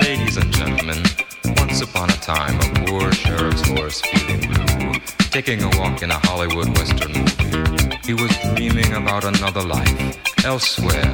Ladies and gentlemen, once upon a time, a poor sheriff's horse feeling blue, taking a walk in a Hollywood Western movie. He was dreaming about another life elsewhere